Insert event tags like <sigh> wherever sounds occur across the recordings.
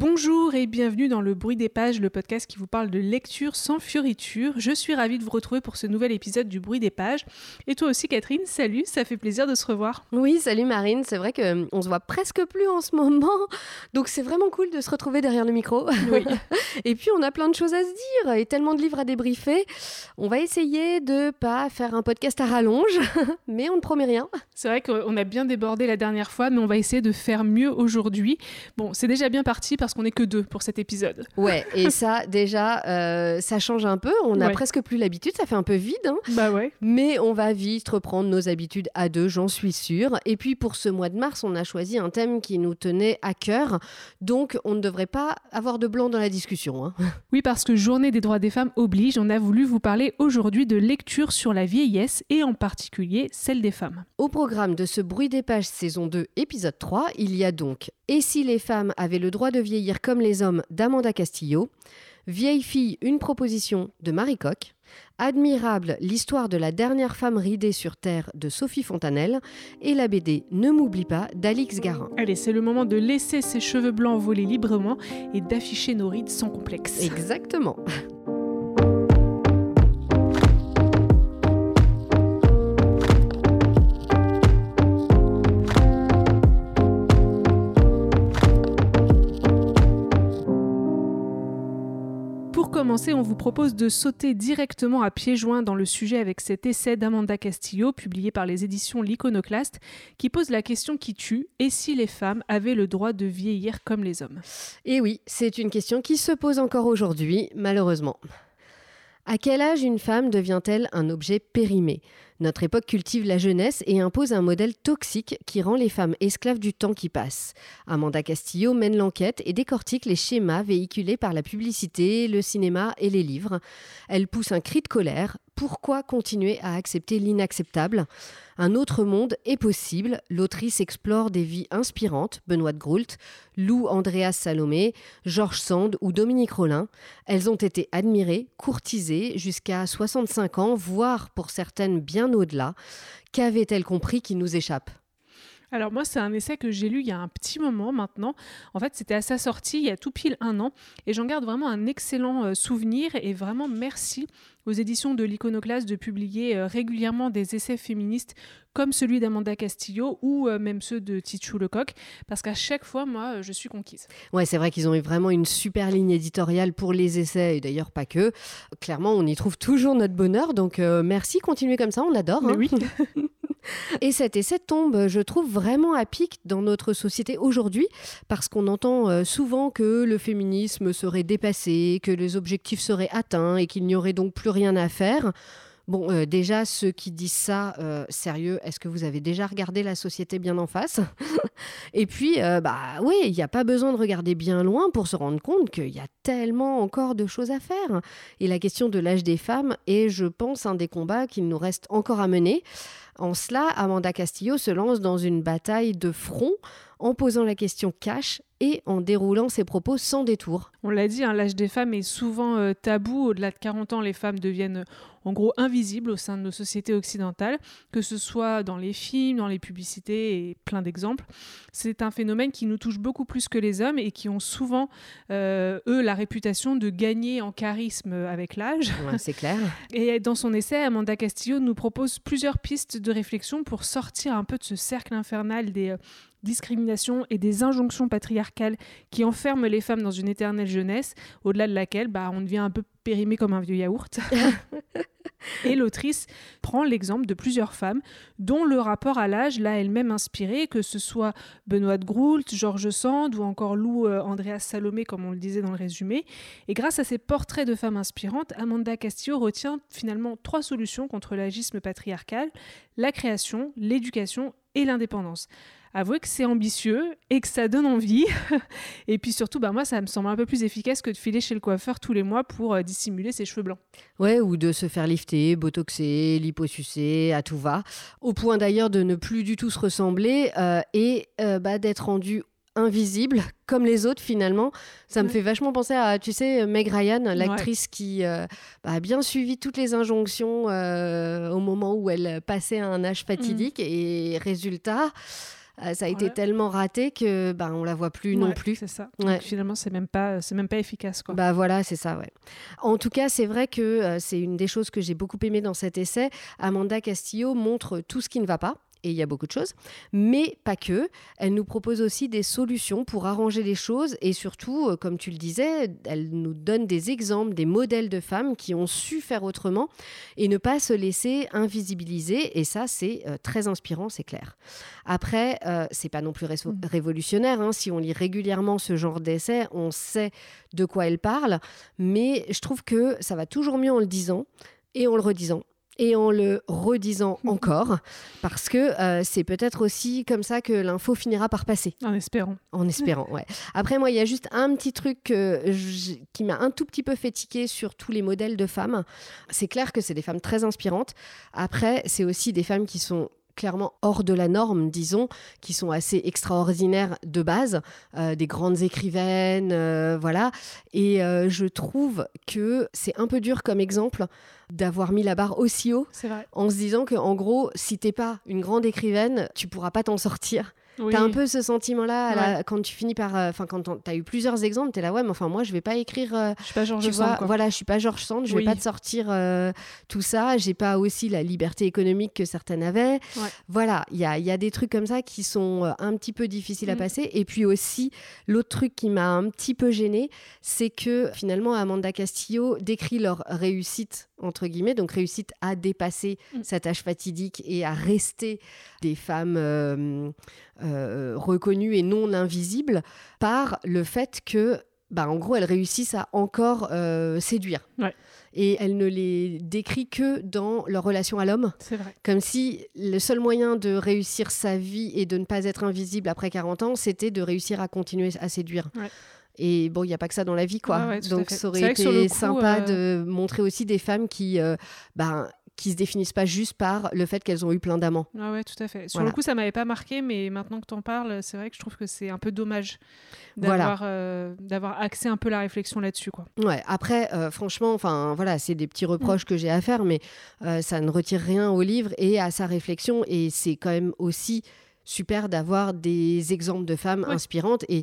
Bonjour et bienvenue dans le bruit des pages, le podcast qui vous parle de lecture sans fioriture. Je suis ravie de vous retrouver pour ce nouvel épisode du bruit des pages. Et toi aussi Catherine, salut, ça fait plaisir de se revoir. Oui, salut Marine, c'est vrai qu'on hum, se voit presque plus en ce moment, donc c'est vraiment cool de se retrouver derrière le micro. Oui. <laughs> et puis on a plein de choses à se dire et tellement de livres à débriefer. On va essayer de pas faire un podcast à rallonge, <laughs> mais on ne promet rien. C'est vrai qu'on a bien débordé la dernière fois, mais on va essayer de faire mieux aujourd'hui. Bon, c'est déjà bien parti parce qu'on n'est que deux pour cet épisode. Ouais, et <laughs> ça, déjà, euh, ça change un peu. On n'a presque plus l'habitude, ça fait un peu vide. Hein. Bah ouais. Mais on va vite reprendre nos habitudes à deux, j'en suis sûre. Et puis pour ce mois de mars, on a choisi un thème qui nous tenait à cœur. Donc on ne devrait pas avoir de blanc dans la discussion. Hein. <laughs> Oui, parce que Journée des droits des femmes oblige, on a voulu vous parler aujourd'hui de lecture sur la vieillesse et en particulier celle des femmes. Au programme de ce bruit des pages saison 2, épisode 3, il y a donc Et si les femmes avaient le droit de vieillir comme les hommes d'Amanda Castillo, Vieille fille, une proposition de Marie Coq, Admirable, l'histoire de la dernière femme ridée sur Terre de Sophie Fontanelle, et la BD Ne m'oublie pas d'Alix Garin. Allez, c'est le moment de laisser ses cheveux blancs voler librement et d'afficher nos rides sans complexe. Exactement. On vous propose de sauter directement à pieds joints dans le sujet avec cet essai d'Amanda Castillo, publié par les éditions L'Iconoclaste, qui pose la question qui tue et si les femmes avaient le droit de vieillir comme les hommes Et oui, c'est une question qui se pose encore aujourd'hui, malheureusement. À quel âge une femme devient-elle un objet périmé? Notre époque cultive la jeunesse et impose un modèle toxique qui rend les femmes esclaves du temps qui passe. Amanda Castillo mène l'enquête et décortique les schémas véhiculés par la publicité, le cinéma et les livres. Elle pousse un cri de colère. Pourquoi continuer à accepter l'inacceptable? Un autre monde est possible. L'autrice explore des vies inspirantes, Benoît de Groult, Lou Andreas Salomé, Georges Sand ou Dominique Rollin. Elles ont été admirées, courtisées jusqu'à 65 ans, voire pour certaines bien au-delà. Qu'avait-elle compris qui nous échappe? Alors moi, c'est un essai que j'ai lu il y a un petit moment maintenant. En fait, c'était à sa sortie il y a tout pile un an. Et j'en garde vraiment un excellent euh, souvenir. Et vraiment, merci aux éditions de l'Iconoclaste de publier euh, régulièrement des essais féministes comme celui d'Amanda Castillo ou euh, même ceux de Tichou Lecoq. Parce qu'à chaque fois, moi, je suis conquise. Ouais, c'est vrai qu'ils ont eu vraiment une super ligne éditoriale pour les essais. Et d'ailleurs, pas que. Clairement, on y trouve toujours notre bonheur. Donc merci, continuez comme ça, on adore. Hein. oui. <laughs> <laughs> Et cet essai tombe, je trouve, vraiment à pic dans notre société aujourd'hui, parce qu'on entend euh, souvent que le féminisme serait dépassé, que les objectifs seraient atteints et qu'il n'y aurait donc plus rien à faire. Bon, euh, déjà, ceux qui disent ça, euh, sérieux, est-ce que vous avez déjà regardé la société bien en face <laughs> Et puis, bah oui, il n'y a pas besoin de regarder bien loin pour se rendre compte qu'il y a tellement encore de choses à faire. Et la question de l'âge des femmes est, je pense, un des combats qu'il nous reste encore à mener. En cela, Amanda Castillo se lance dans une bataille de front en posant la question cash et en déroulant ses propos sans détour. On l'a dit, hein, l'âge des femmes est souvent euh, tabou. Au-delà de 40 ans, les femmes deviennent en gros invisibles au sein de nos sociétés occidentales, que ce soit dans les films, dans les publicités et plein d'exemples. C'est un phénomène qui nous touche beaucoup plus que les hommes et qui ont souvent, euh, eux, la réputation de gagner en charisme avec l'âge. c'est clair. <laughs> Et dans son essai, Amanda Castillo nous propose plusieurs pistes de réflexion pour sortir un peu de ce cercle infernal des discriminations et des injonctions patriarcales qui enferment les femmes dans une éternelle jeunesse, au-delà de laquelle bah, on devient un peu périmé comme un vieux yaourt. <laughs> et l'autrice prend l'exemple de plusieurs femmes dont le rapport à l'âge l'a elle-même inspiré, que ce soit Benoît de Groult, Georges Sand ou encore Lou euh, Andreas Salomé, comme on le disait dans le résumé. Et grâce à ces portraits de femmes inspirantes, Amanda Castillo retient finalement trois solutions contre l'agisme patriarcal la création, l'éducation et l'indépendance avouez que c'est ambitieux et que ça donne envie. <laughs> et puis surtout, bah, moi, ça me semble un peu plus efficace que de filer chez le coiffeur tous les mois pour euh, dissimuler ses cheveux blancs. Ouais, ou de se faire lifter, botoxer, liposucer, à tout va. Au point d'ailleurs de ne plus du tout se ressembler euh, et euh, bah, d'être rendu invisible <laughs> comme les autres finalement. Ça me fait vachement penser à, tu sais, Meg Ryan, l'actrice qui bah, a bien suivi toutes les injonctions au moment où elle passait à un âge fatidique. Mm. Et résultat, euh, ça a été Ouais. tellement raté que ben on la voit plus non plus. C'est ça. Ouais. Donc, finalement, c'est même pas, c'est même pas efficace, quoi. Bah voilà, c'est ça, ouais. En tout cas, c'est vrai que euh, c'est une des choses que j'ai beaucoup aimé dans cet essai. Amanda Castillo montre tout ce qui ne va pas. Et il y a beaucoup de choses, mais pas que. Elle nous propose aussi des solutions pour arranger les choses et surtout, euh, comme tu le disais, elle nous donne des exemples, des modèles de femmes qui ont su faire autrement et ne pas se laisser invisibiliser. Et ça, c'est euh, très inspirant, c'est clair. Après, euh, c'est pas non plus ré- Mm. révolutionnaire. hein. Si on lit régulièrement ce genre d'essai, on sait de quoi elle parle, mais je trouve que ça va toujours mieux en le disant et en le redisant et en le redisant <laughs> encore, parce que euh, c'est peut-être aussi comme ça que l'info finira par passer, En espérant. en espérant. Ouais. Après, moi, il y a juste un petit truc euh, qui m'a un tout petit peu fait tiquer sur tous les modèles de femmes. C'est clair que c'est des femmes très inspirantes. Après, c'est aussi des femmes qui sont clairement hors de la norme, disons, qui sont assez extraordinaires de base, euh, des grandes écrivaines, euh, voilà. Et euh, je trouve que c'est un peu dur comme exemple d'avoir mis la barre aussi haut vrai. en se disant que en gros, si t'es pas une grande écrivaine, tu pourras pas t'en sortir. Oui. T'as un peu ce sentiment-là quand tu finis par, euh, enfin quand t'as eu plusieurs exemples, t'es là ouais, mais enfin moi je vais pas écrire. euh, Je suis pas Georges tu vois, Sand, quoi. voilà, je suis pas Georges Sand, je Oui. vais pas te sortir euh, tout ça. J'ai pas aussi la liberté économique que certaines avaient. Ouais. Voilà, il y a, il y a des trucs comme ça qui sont un petit peu difficiles à Mm. passer. Et puis aussi, l'autre truc qui m'a un petit peu gênée, c'est que finalement Amanda Castillo décrit leur réussite entre guillemets, donc réussite à dépasser Mm. cet âge fatidique et à rester des femmes euh, euh, reconnues et non invisibles par le fait que bah, en gros, elles réussissent à encore euh, séduire. Ouais. Et elle ne les décrit que dans leur relation à l'homme, C'est vrai. comme si le seul moyen de réussir sa vie et de ne pas être invisible après 40 ans, c'était de réussir à continuer à séduire. Ouais. Et bon, il n'y a pas que ça dans la vie, quoi. Ouais, ouais, Donc ça aurait été coup, sympa euh, de montrer aussi des femmes qui, euh, ben, qui se définissent pas juste par le fait qu'elles ont eu plein d'amants. Ouais, ouais, tout à fait. Sur Voilà. le coup, ça m'avait pas marqué, mais maintenant que tu en parles, c'est vrai que je trouve que c'est un peu dommage Voilà. d'avoir euh, d'avoir axé un peu la réflexion là-dessus. quoi. Ouais, après, euh, franchement, enfin voilà, c'est des petits Mm. reproches que j'ai à faire, mais ça ne retire rien au livre et à sa réflexion. Et c'est quand même aussi super d'avoir des exemples de femmes Ouais. inspirantes. Et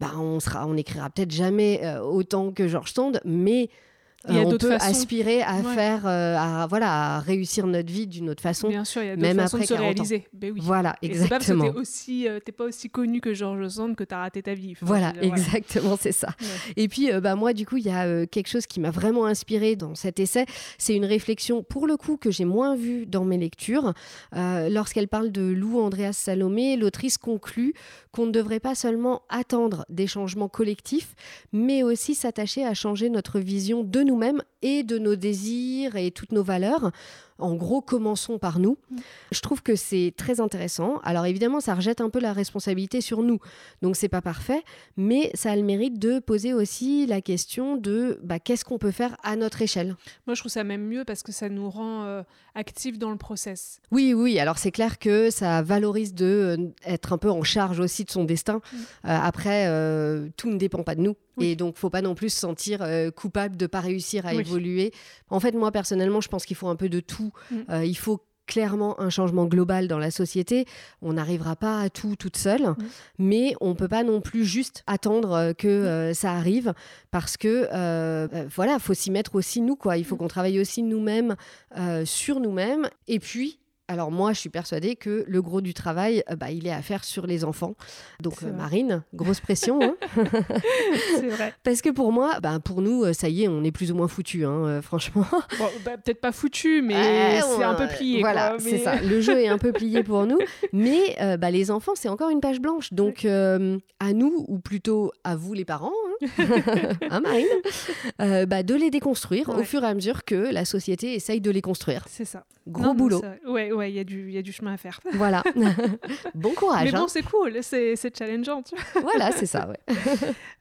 bah, on sera, on écrira peut-être jamais euh, autant que George Sand, mais euh, on d'autres peut façons. aspirer à Ouais. faire, euh, à, voilà, à réussir notre vie d'une autre façon. Bien sûr, il y a d'autres même façons de après se 40 ans. réaliser. Ben oui. Voilà, Et c'est pas parce que exactement. t'es aussi, euh, t'es pas aussi connu que Georges Sand que t'as raté ta vie. Enfin, Voilà, exactement, c'est ça. Ouais. Et puis, euh, bah, moi, du coup, il y a quelque chose qui m'a vraiment inspiré dans cet essai. C'est une réflexion, pour le coup, que j'ai moins vue dans mes lectures. Lorsqu'elle parle de Lou Andreas Salomé, l'autrice conclut qu'on ne devrait pas seulement attendre des changements collectifs, mais aussi s'attacher à changer notre vision de nous-mêmes et de nos désirs et toutes nos valeurs. En gros, commençons par nous. Je trouve que c'est très intéressant. Alors évidemment, ça rejette un peu la responsabilité sur nous. Donc c'est pas parfait, mais ça a le mérite de poser aussi la question de bah, qu'est-ce qu'on peut faire à notre échelle? Moi, je trouve ça même mieux parce que ça nous rend euh, actifs dans le process. Oui, oui, alors c'est clair que ça valorise de euh, être un peu en charge aussi de son destin. Euh, après, tout ne dépend pas de nous. Oui. Et donc, faut pas non plus se sentir coupable de pas réussir à Oui. évoluer. En fait, moi, personnellement, je pense qu'il faut un peu de tout. Mm. Euh, il faut clairement un changement global dans la société. On n'arrivera pas à tout toute seule, Mm. mais on peut pas non plus juste attendre euh, que euh, ça arrive parce que euh, voilà, faut s'y mettre aussi nous quoi. Il faut Mm. qu'on travaille aussi nous-mêmes euh, sur nous-mêmes et puis alors moi, je suis persuadée que le gros du travail, euh, bah, il est à faire sur les enfants. Donc euh. Marine, grosse pression. hein. <laughs> c'est vrai. Parce que pour moi, bah, pour nous, euh, ça y est, on est plus ou moins foutus, hein, franchement. <laughs> Bon, bah, peut-être pas foutu, mais c'est un peu plié. Voilà, c'est ça. Le jeu est un peu plié pour nous. <laughs> Mais euh, bah, les enfants, c'est encore une page blanche. Donc, euh, à nous, ou plutôt à vous, les parents, <laughs> hein, Marine, euh, bah, de les déconstruire au fur et à mesure que la société essaye de les construire. C'est ça. Gros Non, non, boulot. vrai. Ouais, ouais, il y, a du- il y a du chemin à faire. Voilà. <laughs> bon courage. mais bon, hein. c'est cool, c'est challengeant. tu vois. Voilà, c'est ça. Ouais. <laughs>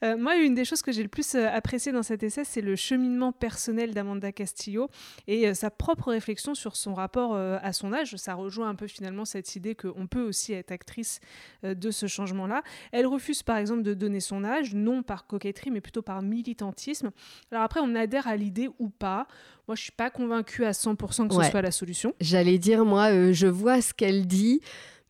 Euh, moi, une des choses que j'ai le plus euh, apprécié dans cet essai, c'est le cheminement personnel d'Amanda Castillo et euh, sa propre réflexion sur son rapport à son âge. Ça rejoint un peu finalement cette idée qu'on peut aussi être actrice de ce changement-là. Elle refuse par exemple de donner son âge, non par coquetterie, mais plutôt par militantisme. Alors après, on adhère à l'idée ou pas. Moi, je suis pas convaincue à 100% que ce soit la solution. J'allais dire, moi, euh, je vois ce qu'elle dit,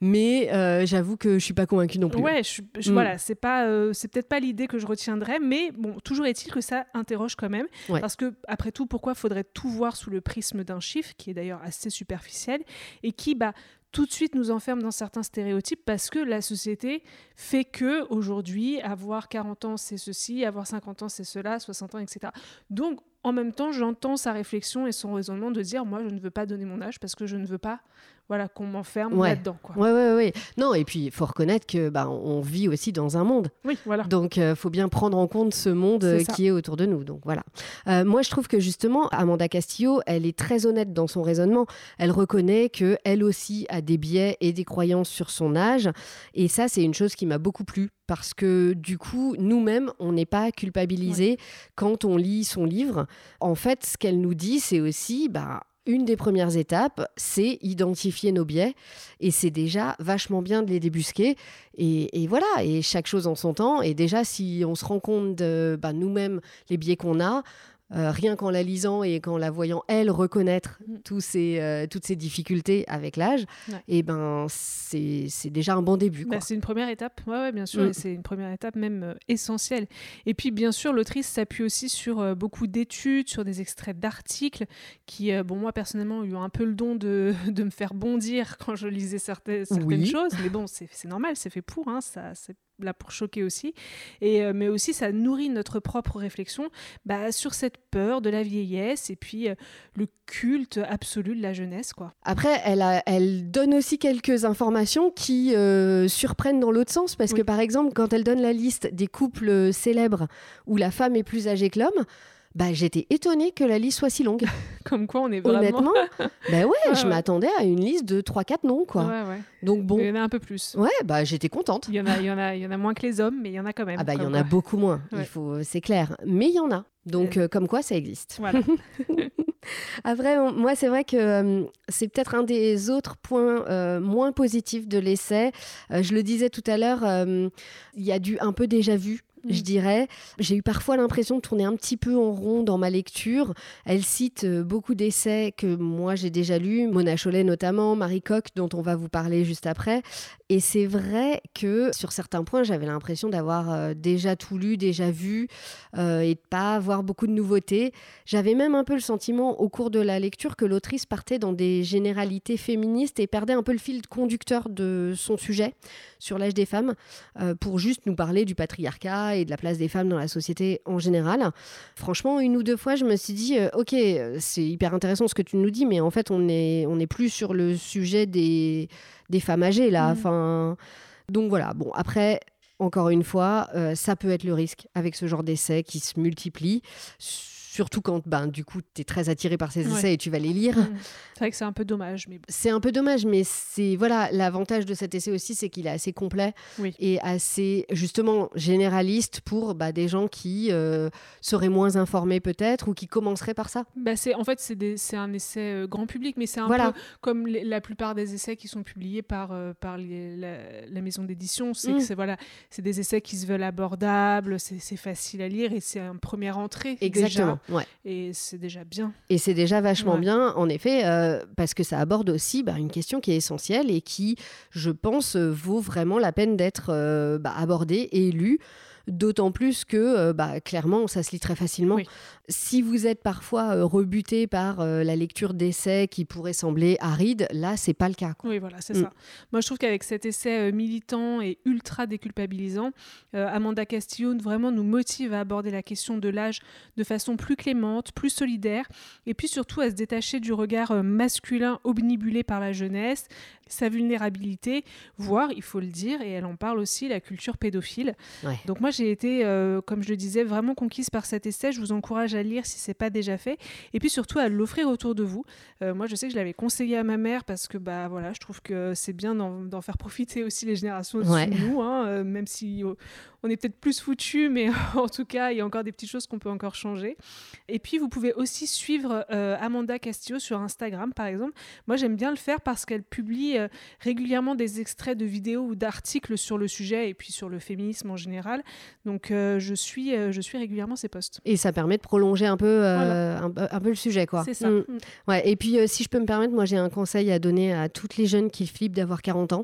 mais euh, j'avoue que je suis pas convaincue non plus. Ouais, je, je- Mm. voilà, c'est pas, euh, c'est peut-être pas l'idée que je retiendrai, mais bon, toujours est-il que ça interroge quand même, Ouais. parce que après tout, pourquoi faudrait tout voir sous le prisme d'un chiffre, qui est d'ailleurs assez superficiel et qui, bah, tout de suite nous enferme dans certains stéréotypes parce que la société fait que aujourd'hui avoir 40 ans c'est ceci, avoir 50 ans c'est cela, 60 ans etc. Donc en même temps j'entends sa réflexion et son raisonnement de dire moi je ne veux pas donner mon âge parce que je ne veux pas voilà qu'on m'enferme Ouais. là-dedans quoi. Ouais, ouais, ouais. Non, et puis il faut reconnaître que bah, on vit aussi dans un monde. Oui voilà. Donc, il faut bien prendre en compte ce monde euh, qui est autour de nous. Donc, voilà. Euh, moi, je trouve que justement, Amanda Castillo, elle est très honnête dans son raisonnement. Elle reconnaît que elle aussi a des biais et des croyances sur son âge. Et ça, c'est une chose qui m'a beaucoup plu. Parce que du coup, nous-mêmes, on n'est pas culpabilisés quand on lit son livre. En fait, ce qu'elle nous dit, c'est aussi, bah, une des premières étapes, c'est identifier nos biais. Et c'est déjà vachement bien de les débusquer. Et, voilà, et chaque chose en son temps. Et déjà, si on se rend compte de bah, nous-mêmes les biais qu'on a, euh, rien qu'en la lisant et qu'en la voyant, elle, reconnaître Mm. tous ces, euh, toutes ces difficultés avec l'âge, Ouais. et ben c'est déjà un bon début. Bah, c'est une première étape, ouais, ouais, bien sûr, Mm. et c'est une première étape même euh, essentielle. Et puis, bien sûr, l'autrice s'appuie aussi sur beaucoup d'études, sur des extraits d'articles qui, bon, moi personnellement, ont eu un peu le don de, <laughs> de me faire bondir quand je lisais certaines, certaines Oui. choses, mais bon, c'est c'est normal, c'est fait pour, hein, ça, c'est là pour choquer aussi. Et, euh, mais aussi, ça nourrit notre propre réflexion bah, sur cette peur de la vieillesse et puis euh, le culte absolu de la jeunesse, quoi. Après, elle, a- elle donne aussi quelques informations qui euh, surprennent dans l'autre sens, parce que par exemple, quand elle donne la liste des couples célèbres où la femme est plus âgée que l'homme, bah, j'étais étonnée que la liste soit si longue. <laughs> Comme quoi, on est vraiment... Honnêtement, <laughs> bah ouais, Ouais, je ouais. m'attendais à une liste de 3-4 noms, quoi. Ouais, ouais. Donc bon, Il y en a un peu plus. ouais, bah j'étais contente. Il y, en a, il, y en a, il y en a moins que les hommes, mais il y en a quand même. Ah bah il y en a beaucoup moins, il faut, c'est clair. Mais il y en a. Donc euh, comme quoi ça existe. Voilà. <laughs> Après, on- moi, c'est vrai que euh, c'est peut-être un des autres points euh, moins positifs de l'essai. Euh, je le disais tout à l'heure, euh, il y a du un peu déjà vu. Je Mm. dirais, j'ai eu parfois l'impression de tourner un petit peu en rond dans ma lecture. Elle cite euh, beaucoup d'essais que moi j'ai déjà lus, Mona Chollet notamment, Marie Coq dont on va vous parler juste après. Et c'est vrai que sur certains points, j'avais l'impression d'avoir euh, déjà tout lu, déjà vu euh, et de pas avoir beaucoup de nouveautés. J'avais même un peu le sentiment au cours de la lecture que l'autrice partait dans des généralités féministes et perdait un peu le fil conducteur de son sujet sur l'âge des femmes euh, pour juste nous parler du patriarcat et de la place des femmes dans la société en général. Franchement, une ou deux fois, je me suis dit, euh, ok, euh, c'est hyper intéressant ce que tu nous dis, mais en fait, on est, on est plus sur le sujet des, des femmes âgées là. Enfin, donc voilà. Bon, après. Encore une fois, euh, ça peut être le risque avec ce genre d'essais qui se multiplient, surtout quand, ben, du coup, tu es très attiré par ces Ouais. essais et tu vas les lire. Mm. c'est vrai que c'est un peu dommage, mais. C'est un peu dommage, mais c'est voilà l'avantage de cet essai aussi, c'est qu'il est assez complet Oui. et assez justement généraliste pour bah, des gens qui euh, seraient moins informés peut-être ou qui commenceraient par ça. Bah, c'est en fait c'est des- c'est un essai euh, grand public, mais c'est un Voilà. peu comme les- la plupart des essais qui sont publiés par euh, par les- la, la maison d'édition. C'est Mm. que c'est voilà, c'est des essais qui se veulent abordables, c'est c'est facile à lire et c'est un première entrée Exactement. Ouais. et c'est déjà bien. Et c'est déjà vachement Ouais. bien, en effet, euh, parce que ça aborde aussi bah, une question qui est essentielle et qui, je pense, euh, vaut vraiment la peine d'être euh, bah, abordée et lue. D'autant plus que, euh, bah, clairement, ça se lit très facilement. Oui. Si vous êtes parfois euh, rebuté par euh, la lecture d'essais qui pourraient sembler arides, là, c'est pas le cas. quoi. Oui, voilà, c'est Mm. ça. Moi, je trouve qu'avec cet essai militant et ultra déculpabilisant, Amanda Castillo vraiment nous motive à aborder la question de l'âge de façon plus clémente, plus solidaire, et puis surtout à se détacher du regard masculin omnibulé par la jeunesse, sa vulnérabilité, voire, il faut le dire, et elle en parle aussi, la culture pédophile. Ouais. Donc moi, j'ai été, euh, comme je le disais, vraiment conquise par cet essai. Je vous encourage à le lire si c'est pas déjà fait, et puis surtout à l'offrir autour de vous. Euh, moi, je sais que je l'avais conseillé à ma mère parce que bah voilà, je trouve que c'est bien d'en faire profiter aussi les générations au-dessus Ouais. de nous, hein, euh, même si on est peut-être plus foutus, mais <laughs> en tout cas, il y a encore des petites choses qu'on peut encore changer. Et puis, vous pouvez aussi suivre euh, Amanda Castillo sur Instagram, par exemple. Moi, j'aime bien le faire parce qu'elle publie euh, régulièrement des extraits de vidéos ou d'articles sur le sujet et puis sur le féminisme en général. Donc euh, je, suis, euh, je suis régulièrement ces posts. Et ça permet de prolonger un peu, euh, un, un peu le sujet. quoi. C'est ça. Mm. Mm. Ouais, et puis, euh, si je peux me permettre, moi, j'ai un conseil à donner à toutes les jeunes qui flippent d'avoir 40 ans.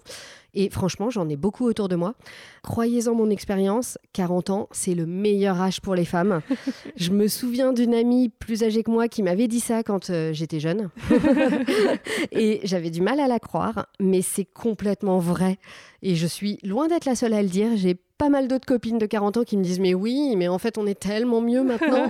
Et franchement, j'en ai beaucoup autour de moi. Croyez-en mon expérience, 40 ans, c'est le meilleur âge pour les femmes. <laughs> je me souviens d'une amie plus âgée que moi qui m'avait dit ça quand j'étais jeune. <laughs> et j'avais du mal à la croire, mais c'est complètement vrai. Et je suis loin d'être la seule à le dire. J'ai pas mal d'autres copines de 40 ans qui me disent mais oui, mais en fait on est tellement mieux maintenant.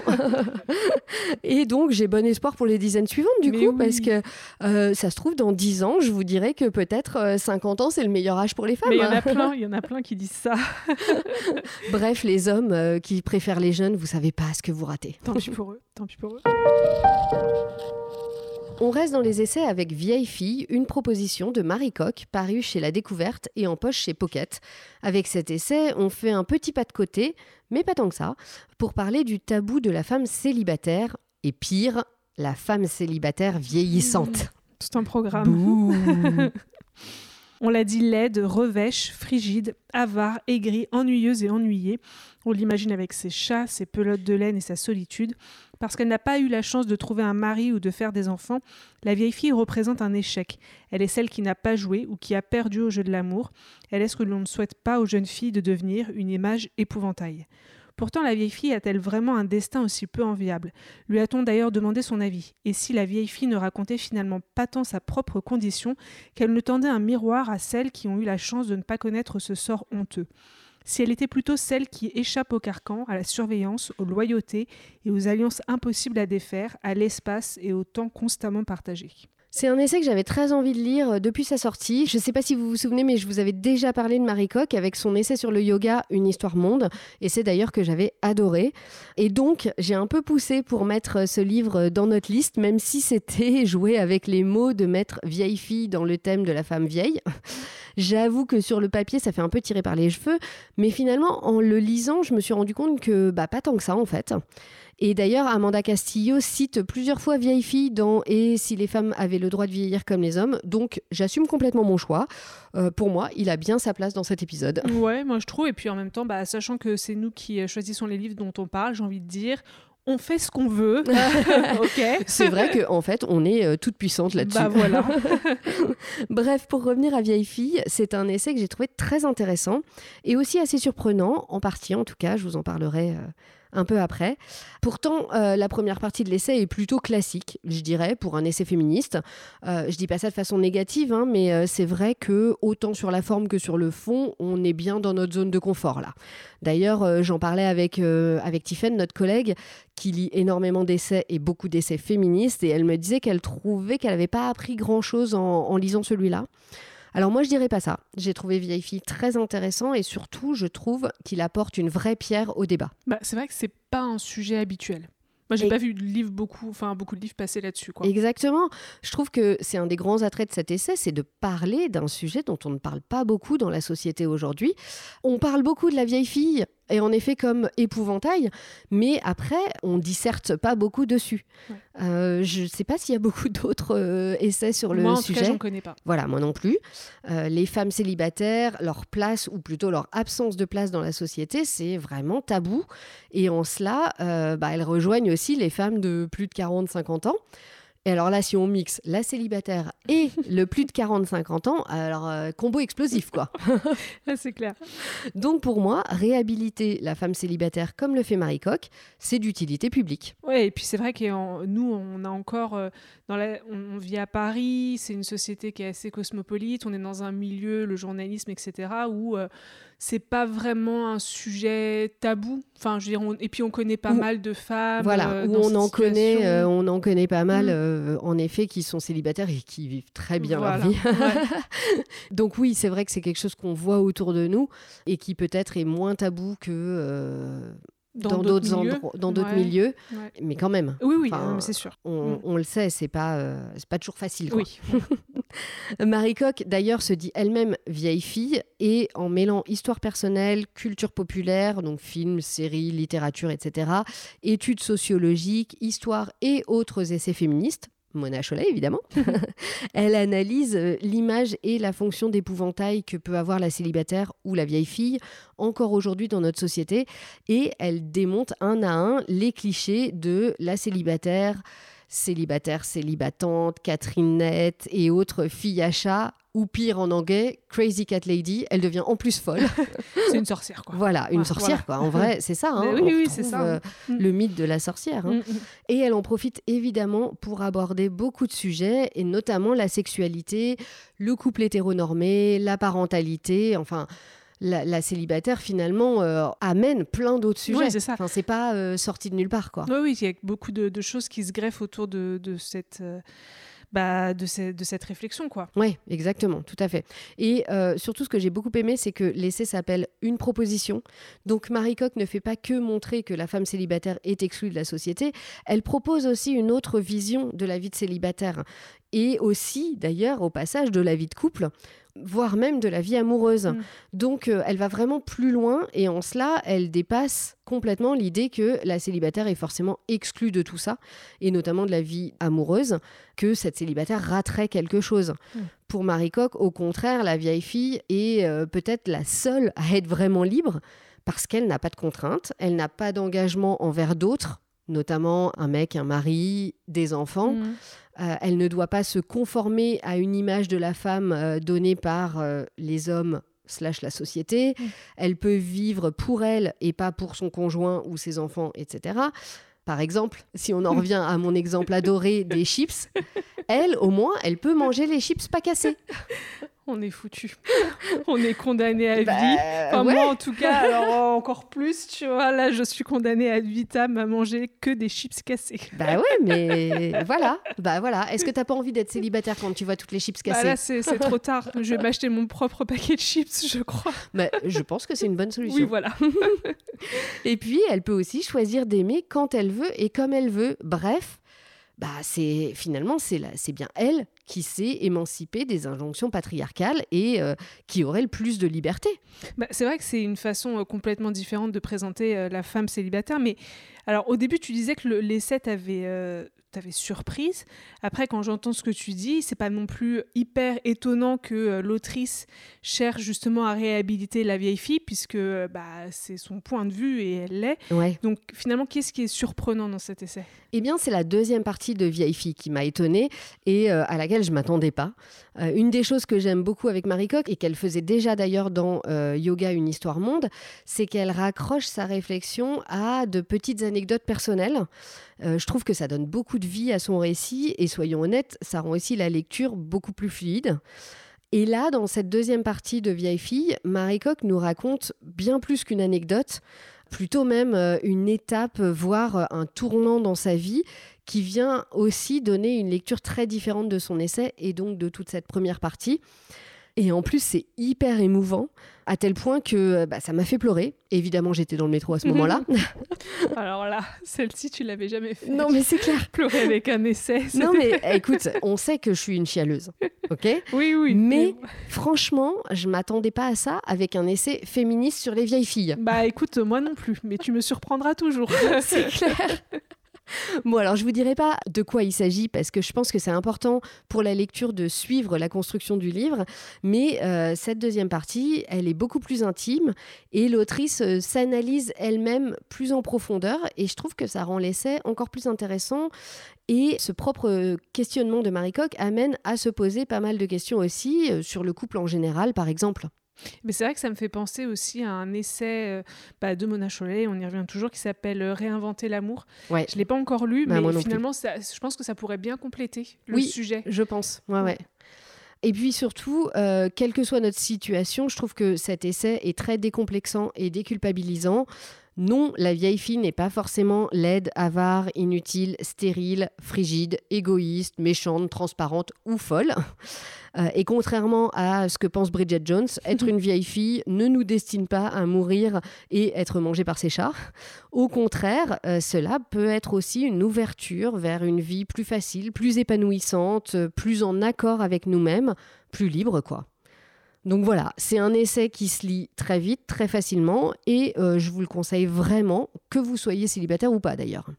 <laughs> et donc j'ai bon espoir pour les dizaines suivantes du Mais coup oui. parce que euh, ça se trouve dans 10 ans, je vous dirais que peut-être euh, 50 ans c'est le meilleur âge pour les femmes. Mais il y en a plein, il y en a plein qui disent ça. <laughs> Bref, les hommes euh, qui préfèrent les jeunes, vous savez pas ce que vous ratez. Tant pis pour eux. Tant pis pour eux. On reste dans les essais avec Vieille fille, une proposition de Marie Coq parue chez La Découverte et en poche chez Pocket. Avec cet essai, on fait un petit pas de côté, mais pas tant que ça, pour parler du tabou de la femme célibataire et pire, la femme célibataire vieillissante. Tout un programme. <laughs> On l'a dit laide, revêche, frigide, avare, aigrie, ennuyeuse et ennuyée. On l'imagine avec ses chats, ses pelotes de laine et sa solitude. Parce qu'elle n'a pas eu la chance de trouver un mari ou de faire des enfants, la vieille fille représente un échec. Elle est celle qui n'a pas joué ou qui a perdu au jeu de l'amour. Elle est ce que l'on ne souhaite pas aux jeunes filles de devenir, une image épouvantail. Pourtant, la vieille fille a-t-elle vraiment un destin aussi peu enviable? Lui a-t-on d'ailleurs demandé son avis? Et si la vieille fille ne racontait finalement pas tant sa propre condition qu'elle ne tendait un miroir à celles qui ont eu la chance de ne pas connaître ce sort honteux? Si elle était plutôt celle qui échappe au carcan, à la surveillance, aux loyautés et aux alliances impossibles à défaire, à l'espace et au temps constamment partagé. C'est un essai que j'avais très envie de lire euh, depuis sa sortie. Je ne sais pas si vous vous souvenez, mais je vous avais déjà parlé de Marie Coq avec son essai sur le yoga, Une histoire monde. Et c'est d'ailleurs que j'avais adoré. Et donc, j'ai un peu poussé pour mettre ce livre dans notre liste, même si c'était <laughs> jouer avec les mots de mettre vieille fille dans le thème de la femme vieille. J'avoue que sur le papier, ça fait un peu tiré par les cheveux, mais finalement, en le lisant, je me suis rendu compte que bah, pas tant que ça en fait. Et d'ailleurs, Amanda Castillo cite plusieurs fois vieille fille dans Et si les femmes avaient le droit de vieillir comme les hommes? Donc, j'assume complètement mon choix. Euh, pour moi, il a bien sa place dans cet épisode. Ouais, moi je trouve. Et puis en même temps, bah, sachant que c'est nous qui euh, choisissons les livres dont on parle, j'ai envie de dire, on fait ce qu'on veut. <laughs> ok. C'est vrai qu'en en fait, on est euh, toute puissante là-dessus. Bah voilà. <laughs> Bref, pour revenir à Vieille fille, c'est un essai que j'ai trouvé très intéressant et aussi assez surprenant, en partie en tout cas, je vous en parlerai euh, un peu après. Pourtant, euh, la première partie de l'essai est plutôt classique, je dirais, pour un essai féministe. Euh, je dis pas ça de façon négative, hein, mais euh, c'est vrai que autant sur la forme que sur le fond, on est bien dans notre zone de confort là. D'ailleurs, euh, j'en parlais avec, avec Tiffen, notre collègue, qui lit énormément d'essais et beaucoup d'essais féministes, et elle me disait qu'elle trouvait qu'elle n'avait pas appris grand-chose en, en lisant celui-là. Alors moi, je dirais pas ça. J'ai trouvé Vieille fille très intéressant et surtout, je trouve qu'il apporte une vraie pierre au débat. Bah, c'est vrai que c'est pas un sujet habituel. Moi, j'ai Et- pas vu de livre beaucoup, enfin beaucoup de livres passer là-dessus, quoi. Exactement. Je trouve que c'est un des grands attraits de cet essai, c'est de parler d'un sujet dont on ne parle pas beaucoup dans la société aujourd'hui. On parle beaucoup de la vieille fille, et en effet comme épouvantail, mais après, on disserte pas beaucoup dessus. Ouais. Euh, je ne sais pas s'il y a beaucoup d'autres euh, essais sur le Moi, en sujet. j'en connais pas. Voilà, moi non plus. Euh, les femmes célibataires, leur place, ou plutôt leur absence de place dans la société, c'est vraiment tabou. Et en cela, bah, elles rejoignent aussi les femmes de plus de 40-50 ans. Et alors là, si on mixe la célibataire et le plus de 40-50 ans, alors euh, combo explosif, quoi. <laughs> C'est clair. Donc pour moi, réhabiliter la femme célibataire comme le fait Marie Coq, c'est d'utilité publique. Ouais, et puis c'est vrai que en- nous, on a encore, euh, dans la, on, on vit à Paris, c'est une société qui est assez cosmopolite, on est dans un milieu, le journalisme, etc., où euh, c'est pas vraiment un sujet tabou. Enfin, je veux dire, on- et puis on connaît pas Où- mal de femmes. Voilà, euh, où on en connaît, on en connaît pas mal, Mm. Euh, en effet, qui sont célibataires et qui vivent très bien Voilà. leur vie. Ouais. <laughs> Donc oui, c'est vrai que c'est quelque chose qu'on voit autour de nous et qui peut-être est moins tabou que euh, dans d'autres milieux. endroits, dans d'autres Ouais, milieux, ouais. mais quand même. Oui, oui, Enfin, c'est sûr. On, Mm. on le sait, c'est pas, euh, c'est pas toujours facile. quoi. Oui. <laughs> Marie Coq, d'ailleurs, se dit elle-même vieille fille et en mêlant histoire personnelle, culture populaire, donc films, séries, littérature, etc., études sociologiques, histoire et autres essais féministes, Mona Cholet évidemment. <laughs> elle analyse euh, l'image et la fonction d'épouvantail que peut avoir la célibataire ou la vieille fille encore aujourd'hui dans notre société et elle démonte un à un les clichés de la célibataire, célibataire, célibatante, Catherine Net et autres filles à chat ou pire en anglais, Crazy Cat Lady, elle devient en plus folle. <laughs> c'est une sorcière, quoi. Voilà, une sorcière, quoi. En vrai, c'est ça. Hein. oui, oui, c'est ça. Euh, le mythe de la sorcière. Hein. Mm, mm. Et elle en profite évidemment pour aborder beaucoup de sujets, et notamment la sexualité, le couple hétéronormé, la parentalité, enfin la, célibataire finalement euh, amène plein d'autres sujets. Oui, c'est ça. Enfin, c'est pas euh, sorti de nulle part, quoi. Oui, oui, il y a beaucoup de, choses qui se greffent autour de, cette. Bah, de, cette réflexion. quoi. Oui, exactement, tout à fait. Et euh, surtout, ce que j'ai beaucoup aimé, c'est que l'essai s'appelle Une proposition. Donc, Marie Coq ne fait pas que montrer que la femme célibataire est exclue de la société, elle propose aussi une autre vision de la vie de célibataire. Et aussi, d'ailleurs, au passage, de la vie de couple voire même de la vie amoureuse. Mm. Donc euh, elle va vraiment plus loin et en cela, elle dépasse complètement l'idée que la célibataire est forcément exclue de tout ça, et notamment de la vie amoureuse, que cette célibataire raterait quelque chose. Mm. Pour Marie Coq, au contraire, la vieille fille est euh, peut-être la seule à être vraiment libre parce qu'elle n'a pas de contraintes, elle n'a pas d'engagement envers d'autres, notamment un mec, un mari, des enfants. Mm. Euh, elle ne doit pas se conformer à une image de la femme euh, donnée par euh, les hommes slash la société. Mm. Elle peut vivre pour elle et pas pour son conjoint ou ses enfants, etc. Par exemple, si on en <laughs> revient à mon exemple adoré des chips, elle, au moins, elle peut manger les chips pas cassés on est foutu. on est condamné à bah, vie. Enfin, Moi, en tout cas, alors encore plus, tu vois, là, je suis condamnée à vitam à manger que des chips cassés. Bah ouais, mais voilà. Bah voilà. Est-ce que t'as pas envie d'être célibataire quand tu vois toutes les chips bah cassées là, c'est trop tard. Je vais m'acheter mon propre paquet de chips, je crois. Mais je pense que c'est une bonne solution. Oui, voilà. <laughs> et puis, elle peut aussi choisir d'aimer quand elle veut et comme elle veut. Bref, bah c'est finalement c'est c'est bien elle qui s'est émancipée des injonctions patriarcales et euh, qui aurait le plus de liberté. Bah, c'est vrai que c'est une façon euh, complètement différente de présenter euh, la femme célibataire, mais alors au début tu disais que l'essai avait t'avais surprise. Après, quand j'entends ce que tu dis, c'est pas non plus hyper étonnant que euh, l'autrice cherche justement à réhabiliter la vieille fille, puisque euh, bah, c'est son point de vue et elle l'est. Donc finalement, qu'est-ce qui est surprenant dans cet essai? Eh bien, c'est la deuxième partie de Vieille fille qui m'a étonnée et euh, à laquelle je m'attendais pas. une des choses que j'aime beaucoup avec Marie Coq, et qu'elle faisait déjà d'ailleurs dans Yoga, une histoire monde, c'est qu'elle raccroche sa réflexion à de petites anecdotes personnelles. Euh, je trouve que ça donne beaucoup de vie à son récit et soyons honnêtes, ça rend aussi la lecture beaucoup plus fluide. Et là, dans cette deuxième partie de Vieille fille, Marie Coq nous raconte bien plus qu'une anecdote, plutôt même euh, une étape, voire euh, un tournant dans sa vie qui vient aussi donner une lecture très différente de son essai et donc de toute cette première partie. Et en plus, c'est hyper émouvant, à tel point que euh, bah, ça m'a fait pleurer. Évidemment, j'étais dans le métro à ce moment-là. <laughs> Alors là, celle-ci, tu l'avais jamais fait. Non, mais c'est clair. Pleurer avec un essai. <laughs> Non, mais écoute, on sait que je suis une chialeuse. OK? Oui, oui. Mais franchement, je m'attendais pas à ça avec un essai féministe sur les vieilles filles. Bah écoute, moi non plus, mais tu me surprendras toujours. <laughs> c'est clair. <laughs> Bon, alors je vous dirai pas de quoi il s'agit parce que je pense que c'est important pour la lecture de suivre la construction du livre, mais euh, cette deuxième partie, elle est beaucoup plus intime et l'autrice euh, s'analyse elle-même plus en profondeur et je trouve que ça rend l'essai encore plus intéressant et ce propre questionnement de Marie Coq amène à se poser pas mal de questions aussi euh, sur le couple en général, par exemple. Mais c'est vrai que ça me fait penser aussi à un essai euh, bah, de Mona Chollet, on y revient toujours, qui s'appelle euh, Réinventer l'amour. Ouais. Je ne l'ai pas encore lu, bah, mais finalement, je pense que ça pourrait bien compléter le oui, sujet. Je pense. Ouais, ouais. Et puis surtout, euh, quelle que soit notre situation, je trouve que cet essai est très décomplexant et déculpabilisant. Non, la vieille fille n'est pas forcément laide, avare, inutile, stérile, frigide, égoïste, méchante, transparente ou folle. <laughs> Euh, et contrairement à ce que pense Bridget Jones, <laughs> être une vieille fille ne nous destine pas à mourir et être mangée par ses chats. Au contraire, euh, cela peut être aussi une ouverture vers une vie plus facile, plus épanouissante, plus en accord avec nous-mêmes, plus libre quoi. Donc voilà, c'est un essai qui se lit très vite, très facilement, et euh, je vous le conseille vraiment, que vous soyez célibataire ou pas d'ailleurs.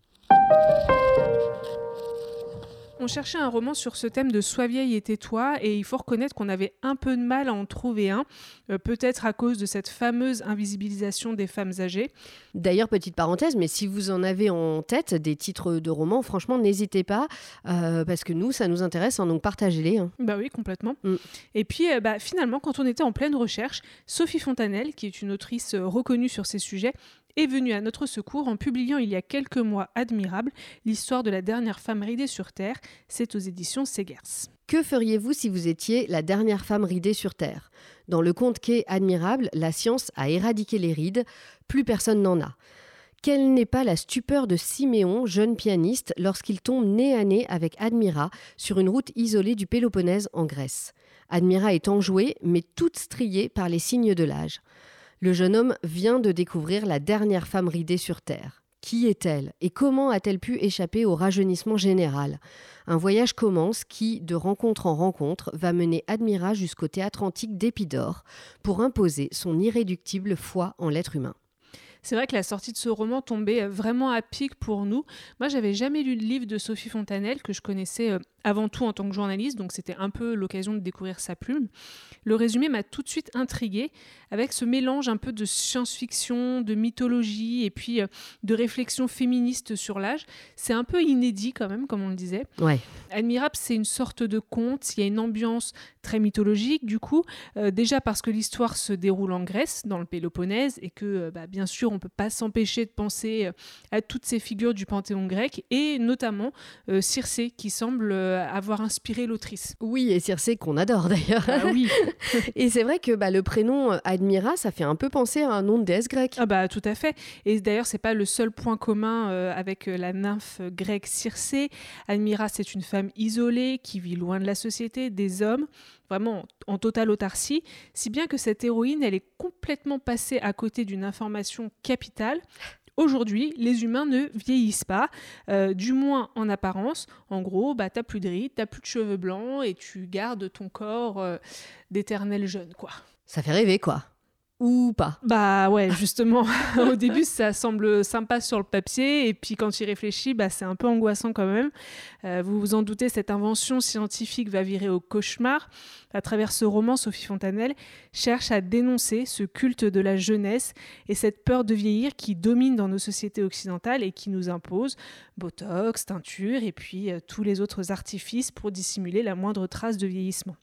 On cherchait un roman sur ce thème de Sois vieille et tais-toi, et il faut reconnaître qu'on avait un peu de mal à en trouver un, euh, peut-être à cause de cette fameuse invisibilisation des femmes âgées. D'ailleurs, petite parenthèse, mais si vous en avez en tête des titres de romans, franchement, n'hésitez pas, euh, parce que nous, ça nous intéresse, hein, donc partagez-les. hein. Bah oui, complètement. Mm. Et puis, euh, bah, finalement, quand on était en pleine recherche, Sophie Fontanelle, qui est une autrice reconnue sur ces sujets, est venue à notre secours en publiant il y a quelques mois Admirable, l'histoire de la dernière femme ridée sur Terre. C'est aux éditions Segers. Que feriez-vous si vous étiez la dernière femme ridée sur Terre? Dans le conte qu'est Admirable, la science a éradiqué les rides, plus personne n'en a. Quelle n'est pas la stupeur de Siméon, jeune pianiste, lorsqu'il tombe nez à nez avec Admira sur une route isolée du Péloponnèse en Grèce? Admira est enjouée, mais toute striée par les signes de l'âge. Le jeune homme vient de découvrir la dernière femme ridée sur Terre. Qui est-elle et comment a-t-elle pu échapper au rajeunissement général? Un voyage commence qui, de rencontre en rencontre, va mener Admira jusqu'au théâtre antique d'Épidore pour imposer son irréductible foi en l'être humain. C'est vrai que la sortie de ce roman tombait euh, vraiment à pic pour nous. Moi, j'avais jamais lu de livre de Sophie Fontanelle que je connaissais euh, avant tout en tant que journaliste, donc c'était un peu l'occasion de découvrir sa plume. Le résumé m'a tout de suite intriguée avec ce mélange un peu de science-fiction, de mythologie et puis euh, de réflexion féministe sur l'âge. C'est un peu inédit quand même, comme on le disait. Ouais. Admirable, c'est une sorte de conte. Il y a une ambiance très mythologique, du coup, euh, déjà parce que l'histoire se déroule en Grèce, dans le Péloponnèse, et que, euh, bah, bien sûr, on ne peut pas s'empêcher de penser à toutes ces figures du panthéon grec, et notamment Circé, qui semble avoir inspiré l'autrice. Oui, et Circé qu'on adore d'ailleurs. Ah oui, <laughs> Et c'est vrai que bah, le prénom euh, Admira, ça fait un peu penser à un nom de déesse grecque. ah bah tout à fait. Et d'ailleurs, c'est pas le seul point commun euh, avec euh, la nymphe grecque Circé. Admira, c'est une femme isolée qui vit loin de la société, des hommes, vraiment en totale autarcie, si bien que cette héroïne, elle est complètement passée à côté d'une information capitale. Aujourd'hui, les humains ne vieillissent pas, euh, du moins en apparence. En gros, bah, t'as plus de rides, t'as plus de cheveux blancs et tu gardes ton corps euh, d'éternel jeune, quoi. Ça fait rêver quoi. Ou pas. Bah ouais, <laughs> justement, <laughs> au début ça semble sympa sur le papier et puis quand tu y réfléchis, bah, c'est un peu angoissant quand même. Euh, vous vous en doutez, cette invention scientifique va virer au cauchemar. À travers ce roman, Sophie Fontanelle cherche à dénoncer ce culte de la jeunesse et cette peur de vieillir qui domine dans nos sociétés occidentales et qui nous impose botox, teinture et puis euh, tous les autres artifices pour dissimuler la moindre trace de vieillissement.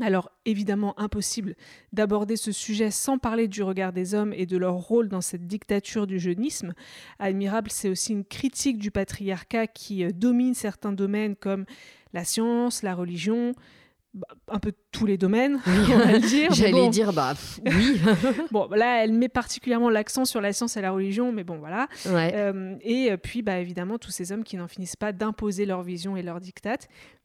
Alors évidemment impossible d'aborder ce sujet sans parler du regard des hommes et de leur rôle dans cette dictature du jeunisme. Admirable, c'est aussi une critique du patriarcat qui euh, domine certains domaines comme la science, la religion, bah, un peu tous les domaines, <laughs> on va le dire. mais J'allais bon. dire, bah pff, oui. <laughs> Bon, là, elle met particulièrement l'accent sur la science et la religion, mais bon, voilà. ouais. Euh, et puis, bah, évidemment, tous ces hommes qui n'en finissent pas d'imposer leur vision et leur diktat,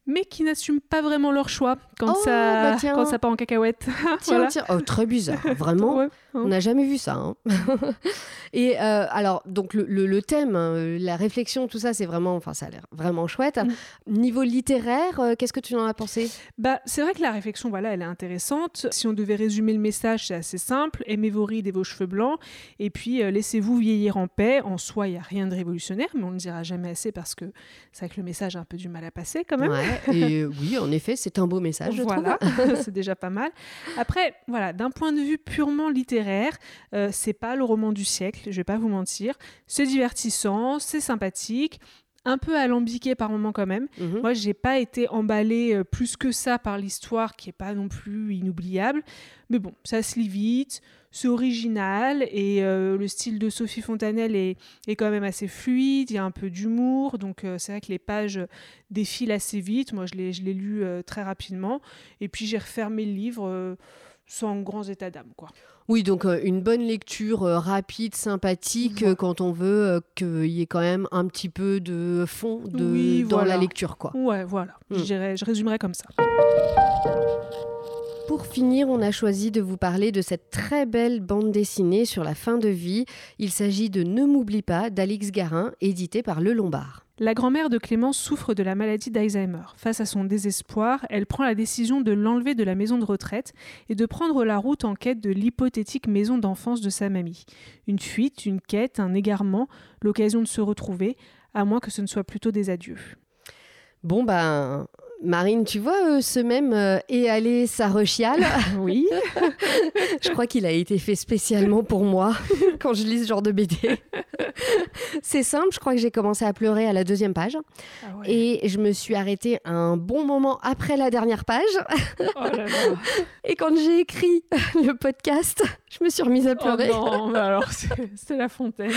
mais qui n'assument pas vraiment leur choix quand, Oh, ça, bah quand ça part en cacahuète. Tiens, <laughs> Voilà. tiens. Oh, très bizarre. Vraiment. <laughs> Ouais, On n'a jamais vu ça. hein. <laughs> Et euh, alors, donc le, le- le thème, hein, la réflexion, tout ça, c'est vraiment, enfin, ça a l'air vraiment chouette. Mm. Niveau littéraire, euh, qu'est-ce que tu en as pensé? Bah, c'est vrai que la réflexion, voilà, elle est intéressante. Si on devait résumer le message, c'est assez simple. Aimez vos rides et vos cheveux blancs. Et puis, euh, laissez-vous vieillir en paix. En soi, il n'y a rien de révolutionnaire, mais on ne le dira jamais assez parce que c'est vrai que le message a un peu du mal à passer quand même. Ouais, Et euh, oui, en effet, c'est un beau message, je Voilà, <laughs> c'est déjà pas mal. Après, voilà, d'un point de vue purement littéraire, euh, c'est pas le roman du siècle, je vais pas vous mentir. C'est divertissant, c'est sympathique, un peu alambiqué par moments quand même. Mhm. Moi, j'ai pas été emballée euh, plus que ça par l'histoire qui est pas non plus inoubliable. Mais bon, ça se lit vite, c'est original et euh, le style de Sophie Fontanelle est, est quand même assez fluide, il y a un peu d'humour. Donc, euh, c'est vrai que les pages défilent assez vite. Moi, je l'ai je l'ai lu euh, très rapidement. Et puis, j'ai refermé le livre euh, sans grands états d'âme, quoi. Oui, donc euh, une bonne lecture euh, rapide, sympathique, euh, quand on veut qu'il y ait quand même un petit peu de fond de, Oui, dans voilà. la lecture, quoi. Ouais, voilà. Je, je résumerais comme ça. Pour finir, on a choisi de vous parler de cette très belle bande dessinée sur la fin de vie. Il s'agit de Ne m'oublie pas d'Alix Garin, édité par Le Lombard. La grand-mère de Clémence souffre de la maladie d'Alzheimer. Face à son désespoir, elle prend la décision de l'enlever de la maison de retraite et de prendre la route en quête de l'hypothétique maison d'enfance de sa mamie. Une fuite, une quête, un égarement, l'occasion de se retrouver, à moins que ce ne soit plutôt des adieux. Bon, ben, Marine, tu vois, euh, ce même euh, Et aller sa rechiale, <laughs> Oui. je crois qu'il a été fait spécialement pour moi <laughs> quand je lis ce genre de BD. C'est simple, je crois que j'ai commencé à pleurer à la deuxième page Ah ouais. et je me suis arrêtée un bon moment après la dernière page. Oh là là. <laughs> Et quand j'ai écrit le podcast, je me suis remise à Oh pleurer. non, bah alors c'est la fontaine.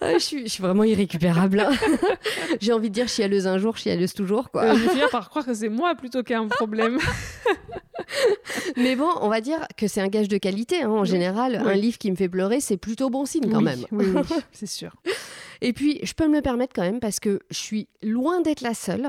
Ah, je, suis, je suis vraiment irrécupérable. hein. <laughs> j'ai envie de dire chialeuse un jour, chialeuse toujours. quoi. Euh, je vais finir par croire que c'est moi plutôt qu'un problème. <laughs> Mais bon, on va dire que c'est un gage de qualité. hein. En général, un livre qui me fait pleurer, c'est plutôt bon signe quand Oui, même. Oui, oui, <laughs> c'est sûr. Et puis, je peux me le permettre quand même parce que je suis loin d'être la seule.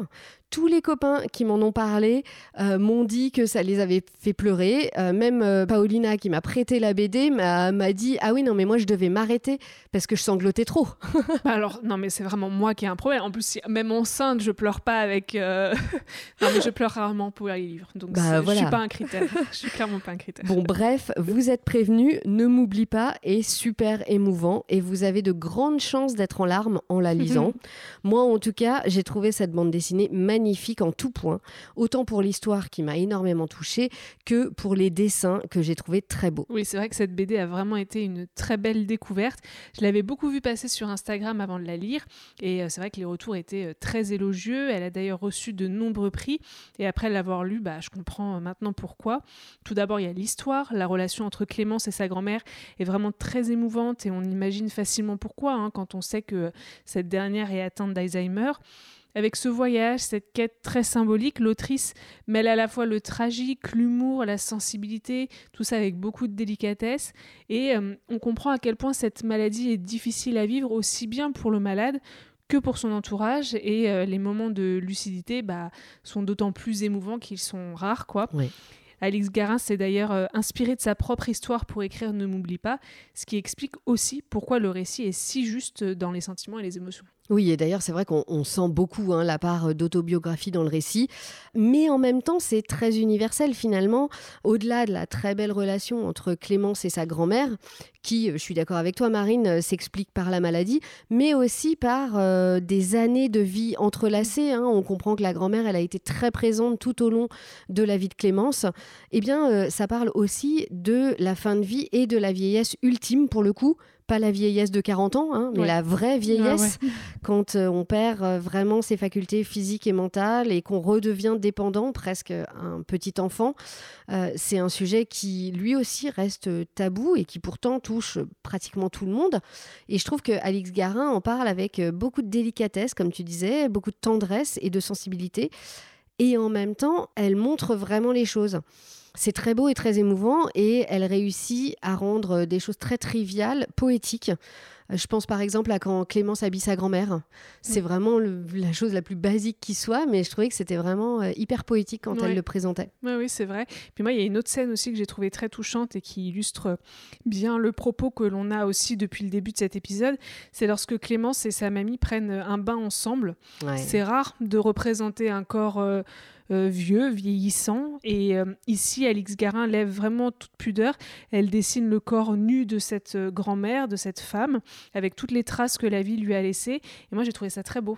Tous les copains qui m'en ont parlé euh, m'ont dit que ça les avait fait pleurer. Euh, même euh, Paolina, qui m'a prêté la BD, m'a dit Ah oui, non, mais moi, je devais m'arrêter parce que je sanglotais trop. <laughs> Bah alors, non, mais c'est vraiment moi qui ai un problème. En plus, même enceinte, je pleure pas avec. euh, <laughs> non, mais je pleure rarement pour les livres. Donc, Bah, c'est- je voilà. suis pas un critère. <laughs> Je suis clairement pas un critère. Bon, bref, vous êtes prévenus, ne m'oublie pas, est super émouvant et vous avez de grandes chances d'être en larmes en la lisant. Moi, en tout cas, j'ai trouvé cette bande dessinée magnifique en tout point, autant pour l'histoire qui m'a énormément touchée que pour les dessins que j'ai trouvé très beaux. Oui, c'est vrai que cette BD a vraiment été une très belle découverte. Je l'avais beaucoup vue passer sur Instagram avant de la lire et euh, c'est vrai que les retours étaient euh, très élogieux. Elle a d'ailleurs reçu de nombreux prix et après l'avoir lue, bah, je comprends euh, maintenant pourquoi. Tout d'abord, il y a l'histoire. La relation entre Clémence et sa grand-mère est vraiment très émouvante et on imagine facilement pourquoi hein, quand on sait que cette dernière est atteinte d'Alzheimer. Avec ce voyage, cette quête très symbolique, l'autrice mêle à la fois le tragique, l'humour, la sensibilité, tout ça avec beaucoup de délicatesse. Et euh, on comprend à quel point cette maladie est difficile à vivre aussi bien pour le malade que pour son entourage. Et euh, les moments de lucidité bah, sont d'autant plus émouvants qu'ils sont rares. quoi. Oui. Alix Garin s'est d'ailleurs euh, inspiré de sa propre histoire pour écrire Ne m'oublie pas, ce qui explique aussi pourquoi le récit est si juste dans les sentiments et les émotions. Oui, et d'ailleurs, c'est vrai qu'on on sent beaucoup hein, la part d'autobiographie dans le récit, mais en même temps, c'est très universel finalement, au-delà de la très belle relation entre Clémence et sa grand-mère, qui, je suis d'accord avec toi Marine, euh, s'explique par la maladie, mais aussi par euh, des années de vie entrelacées. hein. On comprend que la grand-mère, elle a été très présente tout au long de la vie de Clémence. Eh bien, euh, ça parle aussi de la fin de vie et de la vieillesse ultime, pour le coup, pas la vieillesse de 40 ans, hein, mais Ouais. la vraie vieillesse Ah ouais. quand euh, on perd euh, vraiment ses facultés physiques et mentales et qu'on redevient dépendant, presque un petit enfant, euh, c'est un sujet qui lui aussi reste tabou et qui pourtant touche pratiquement tout le monde. Et je trouve que Alix Garin en parle avec beaucoup de délicatesse, comme tu disais, beaucoup de tendresse et de sensibilité. Et en même temps, elle montre vraiment les choses. C'est très beau et très émouvant et elle réussit à rendre des choses très triviales, poétiques. Euh, Je pense par exemple à quand Clémence habille sa grand-mère. C'est vraiment le- la chose la plus basique qui soit, mais je trouvais que c'était vraiment euh, hyper poétique quand Ouais. elle le présentait. Oui, oui, c'est vrai. Puis moi, il y a une autre scène aussi que j'ai trouvée très touchante et qui illustre bien le propos que l'on a aussi depuis le début de cet épisode. C'est lorsque Clémence et sa mamie prennent un bain ensemble. Ouais. C'est rare de représenter un corps euh, euh, vieux, vieillissant. Et euh, ici, Alix Garin lève vraiment toute pudeur. Elle dessine le corps nu de cette euh, grand-mère, de cette femme, avec toutes les traces que la vie lui a laissées. Et moi, j'ai trouvé ça très beau.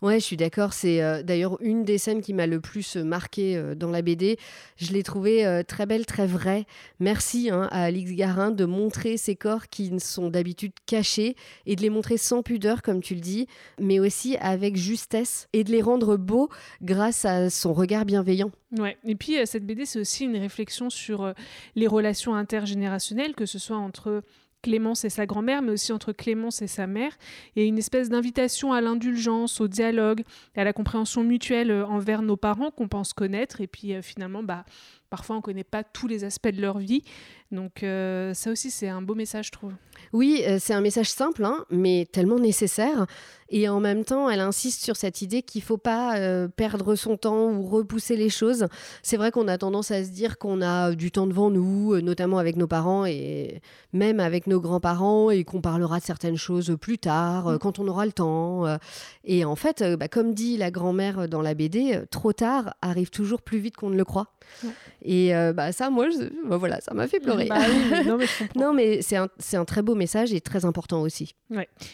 Ouais, je suis d'accord. C'est euh, d'ailleurs une des scènes qui m'a le plus euh, marqué euh, dans la BD. Je l'ai trouvée euh, très belle, très vraie. Merci hein, à Alix Garin de montrer ces corps qui sont d'habitude cachés et de les montrer sans pudeur, comme tu le dis, mais aussi avec justesse et de les rendre beaux grâce à son regard bienveillant. Ouais. Et puis, cette BD, c'est aussi une réflexion sur les relations intergénérationnelles, que ce soit entre Clémence et sa grand-mère, mais aussi entre Clémence et sa mère. A une espèce d'invitation à l'indulgence, au dialogue, à la compréhension mutuelle euh, envers nos parents qu'on pense connaître. Et puis, euh, finalement, bah, parfois, on ne connaît pas tous les aspects de leur vie. Donc, euh, ça aussi, c'est un beau message, je trouve. Oui, c'est un message simple, hein, mais tellement nécessaire. Et en même temps, elle insiste sur cette idée qu'il ne faut pas euh, perdre son temps ou repousser les choses. C'est vrai qu'on a tendance à se dire qu'on a du temps devant nous, euh, notamment avec nos parents et même avec nos grands-parents, et qu'on parlera de certaines choses plus tard, euh, Mm. quand on aura le temps. euh. Et en fait, euh, bah, comme dit la grand-mère dans la BD, euh, trop tard arrive toujours plus vite qu'on ne le croit. Ouais. Et euh, bah, ça, moi, je- bah, voilà, ça m'a fait pleurer. Bah oui, non, mais je <laughs> comprends. Non, mais c'est un, c'est un très beau message et très important aussi.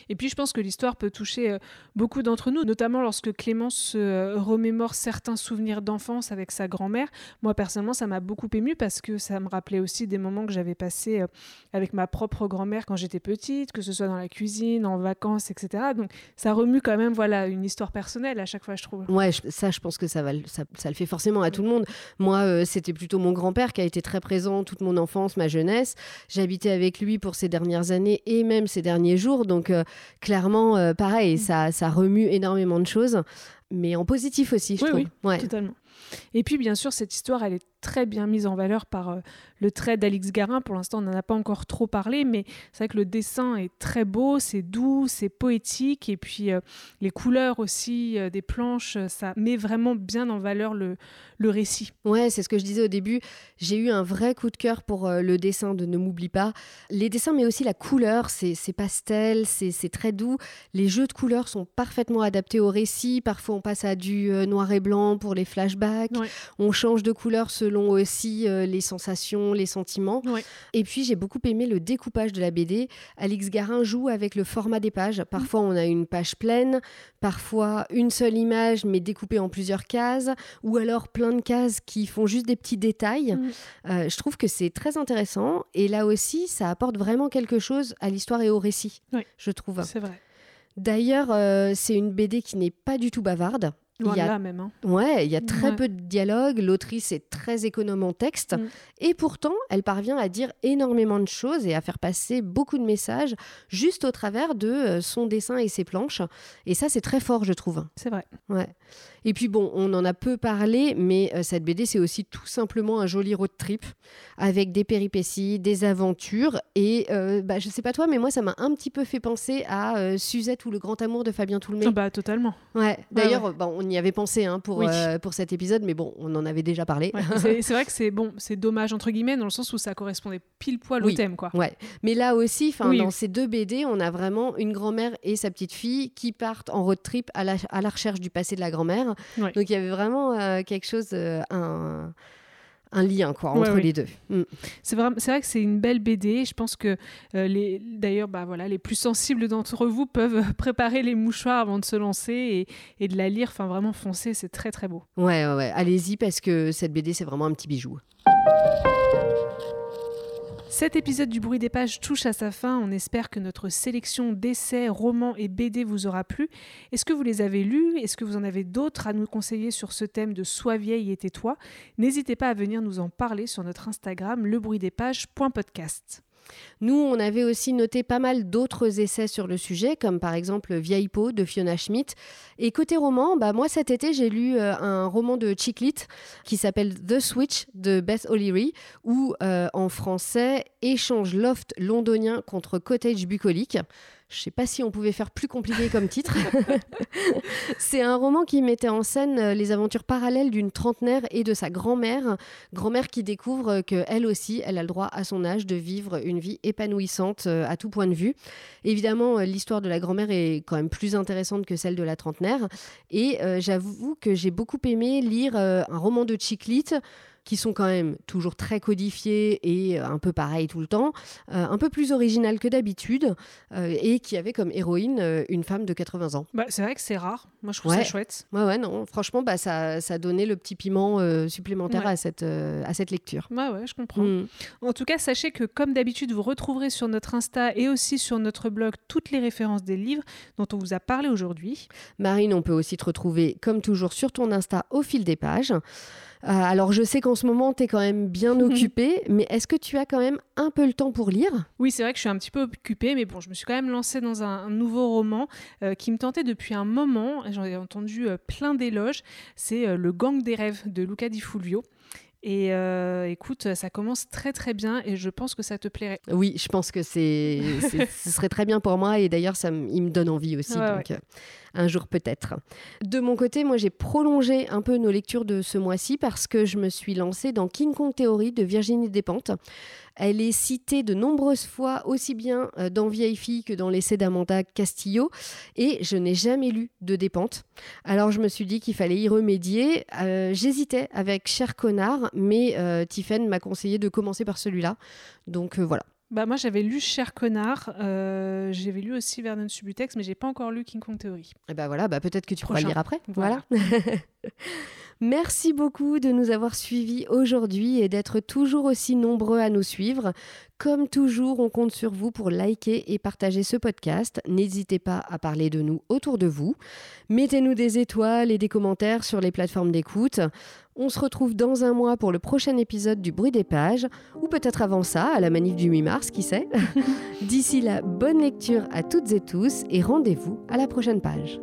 Et puis je pense que l'histoire peut toucher euh, beaucoup d'entre nous, notamment lorsque Clémence euh, remémore certains souvenirs d'enfance avec sa grand-mère. Moi, personnellement, ça m'a beaucoup ému parce que ça me rappelait aussi des moments que j'avais passés avec ma propre grand-mère quand j'étais petite, que ce soit dans la cuisine, en vacances, etc. Donc, ça remue quand même, voilà, une histoire personnelle à chaque fois, je trouve. Ouais, ça, je pense que ça, le fait forcément à tout le monde. Moi, c'était plutôt mon grand-père qui a été très présent toute mon enfance, ma jeunesse. J'habitais avec lui pour ces dernières années et même ces derniers jours. Donc, euh, clairement, euh, pareil. Ça, ça remue énormément de choses, mais en positif aussi, je trouve. Oui, totalement. Et puis, bien sûr, cette histoire, elle est très bien mise en valeur par euh, le trait d'Alix Garin. Pour l'instant, on n'en a pas encore trop parlé, mais c'est vrai que le dessin est très beau, c'est doux, c'est poétique, et puis euh, les couleurs aussi euh, des planches, ça met vraiment bien en valeur le, le récit. Ouais, c'est ce que je disais au début. J'ai eu un vrai coup de cœur pour le dessin de Ne m'oublie pas. Les dessins, mais aussi la couleur, c'est pastel, c'est très doux. Les jeux de couleurs sont parfaitement adaptés au récit. Parfois, on passe à du noir et blanc pour les flashbacks. On change de couleur selon selon aussi euh, les sensations, les sentiments. Et puis j'ai beaucoup aimé le découpage de la BD. Alix Garin joue avec le format des pages. Parfois on a une page pleine, parfois une seule image mais découpée en plusieurs cases, ou alors plein de cases qui font juste des petits détails. Mm. Euh, je trouve que c'est très intéressant et là aussi ça apporte vraiment quelque chose à l'histoire et au récit, je trouve. C'est vrai. D'ailleurs, euh, c'est une BD qui n'est pas du tout bavarde il y a, même. Hein. Ouais, il y a très peu de dialogue. L'autrice est très économe en texte. Mm. Et pourtant, elle parvient à dire énormément de choses et à faire passer beaucoup de messages juste au travers de euh, son dessin et ses planches. Et ça, c'est très fort, je trouve. C'est vrai. Ouais. Et puis bon, on en a peu parlé, mais euh, cette BD, c'est aussi tout simplement un joli road trip avec des péripéties, des aventures. Et euh, bah, je sais pas toi, mais moi, ça m'a un petit peu fait penser à Suzette ou Le Grand Amour de Fabien Toulmé. Ah bah, totalement. Ouais. D'ailleurs, on y avait pensé hein, pour, euh, pour cet épisode, mais bon, on en avait déjà parlé. c'est vrai que c'est bon, c'est dommage entre guillemets dans le sens où ça correspondait pile poil au thème, quoi. Ouais. Mais là aussi, enfin, dans ces deux BD, on a vraiment une grand-mère et sa petite fille qui partent en road trip à la, à la recherche du passé de la grand-mère. Donc il y avait vraiment euh, quelque chose, euh, un un lien quoi entre les deux. Mm. C'est vrai, que c'est une belle BD. Je pense que euh, les, d'ailleurs, bah voilà, les plus sensibles d'entre vous peuvent <laughs> préparer les mouchoirs avant de se lancer et, et de la lire. Enfin, vraiment foncer, c'est très très beau. Ouais, ouais, ouais. allez-y parce que cette BD c'est vraiment un petit bijou. Cet épisode du bruit des pages touche à sa fin. On espère que notre sélection d'essais, romans et BD vous aura plu. Est-ce que vous les avez lus? Est-ce que vous en avez d'autres à nous conseiller sur ce thème de Sois vieille et tais-toi? N'hésitez pas à venir nous en parler sur notre Instagram lebruitdespages.podcast. Nous, on avait aussi noté pas mal d'autres essais sur le sujet, comme par exemple Vieille peau de Fiona Schmidt. Et côté roman, bah moi cet été, j'ai lu euh, un roman de Chicklit qui s'appelle The Switch de Beth O'Leary, ou euh, en français Échange loft londonien contre cottage bucolique. Je ne sais pas si on pouvait faire plus compliqué comme titre. <laughs> c'est un roman qui mettait en scène euh, les aventures parallèles d'une trentenaire et de sa grand-mère. Grand-mère qui découvre qu'elle aussi, elle a le droit à son âge de vivre une vie épanouissante euh, à tout point de vue. Évidemment, euh, l'histoire de la grand-mère est quand même plus intéressante que celle de la trentenaire. Et j'avoue que j'ai beaucoup aimé lire un roman de Chiclit qui sont quand même toujours très codifiés et euh, un peu pareil tout le temps, euh, un peu plus original que d'habitude, euh, et qui avait comme héroïne une femme de 80 ans. Bah, c'est vrai que c'est rare. Moi, je trouve ça chouette. Ouais, ouais, non. Franchement, bah, ça, ça donnait le petit piment supplémentaire à, cette, à cette lecture. Ouais, ouais, je comprends. Mm. En tout cas, sachez que, comme d'habitude, vous retrouverez sur notre Insta et aussi sur notre blog toutes les références des livres dont on vous a parlé aujourd'hui. Marine, on peut aussi te retrouver, comme toujours, sur ton Insta au fil des pages. Euh, alors je sais qu'en ce moment, tu es quand même bien <laughs> occupée, mais est-ce que tu as quand même un peu le temps pour lire? Oui, c'est vrai que je suis un petit peu occupée, mais bon, je me suis quand même lancée dans un, nouveau roman euh, qui me tentait depuis un moment. J'en ai entendu euh, plein d'éloges. C'est Le Gang des rêves de Luca Di Fulvio. Et écoute, ça commence très très bien et je pense que ça te plairait. Oui, je pense que c'est, <laughs> ce serait très bien pour moi et d'ailleurs, ça il me donne envie aussi. donc, un jour peut-être. De mon côté, moi j'ai prolongé un peu nos lectures de ce mois-ci parce que je me suis lancée dans King Kong Theory de Virginie Despentes. Elle est citée de nombreuses fois aussi bien euh, dans Vieille fille que dans l'essai d'Amanda Castillo et je n'ai jamais lu de Despentes. Alors je me suis dit qu'il fallait y remédier. Euh, j'hésitais avec Cher Connard, mais euh, Tiffen m'a conseillé de commencer par celui-là. Donc voilà, Bah moi j'avais lu Cher connard, euh, j'avais lu aussi Vernon Subutex, mais j'ai pas encore lu King Kong Theory. Et bah voilà, bah peut-être que tu pourras Prochain. le lire après. Voilà. voilà. <laughs> Merci beaucoup de nous avoir suivis aujourd'hui et d'être toujours aussi nombreux à nous suivre. Comme toujours, on compte sur vous pour liker et partager ce podcast. N'hésitez pas à parler de nous autour de vous. Mettez-nous des étoiles et des commentaires sur les plateformes d'écoute. On se retrouve dans un mois pour le prochain épisode du Bruit des pages, ou peut-être avant ça, à la manif du 8 mars, qui sait. <laughs> D'ici là, bonne lecture à toutes et tous et rendez-vous à la prochaine page.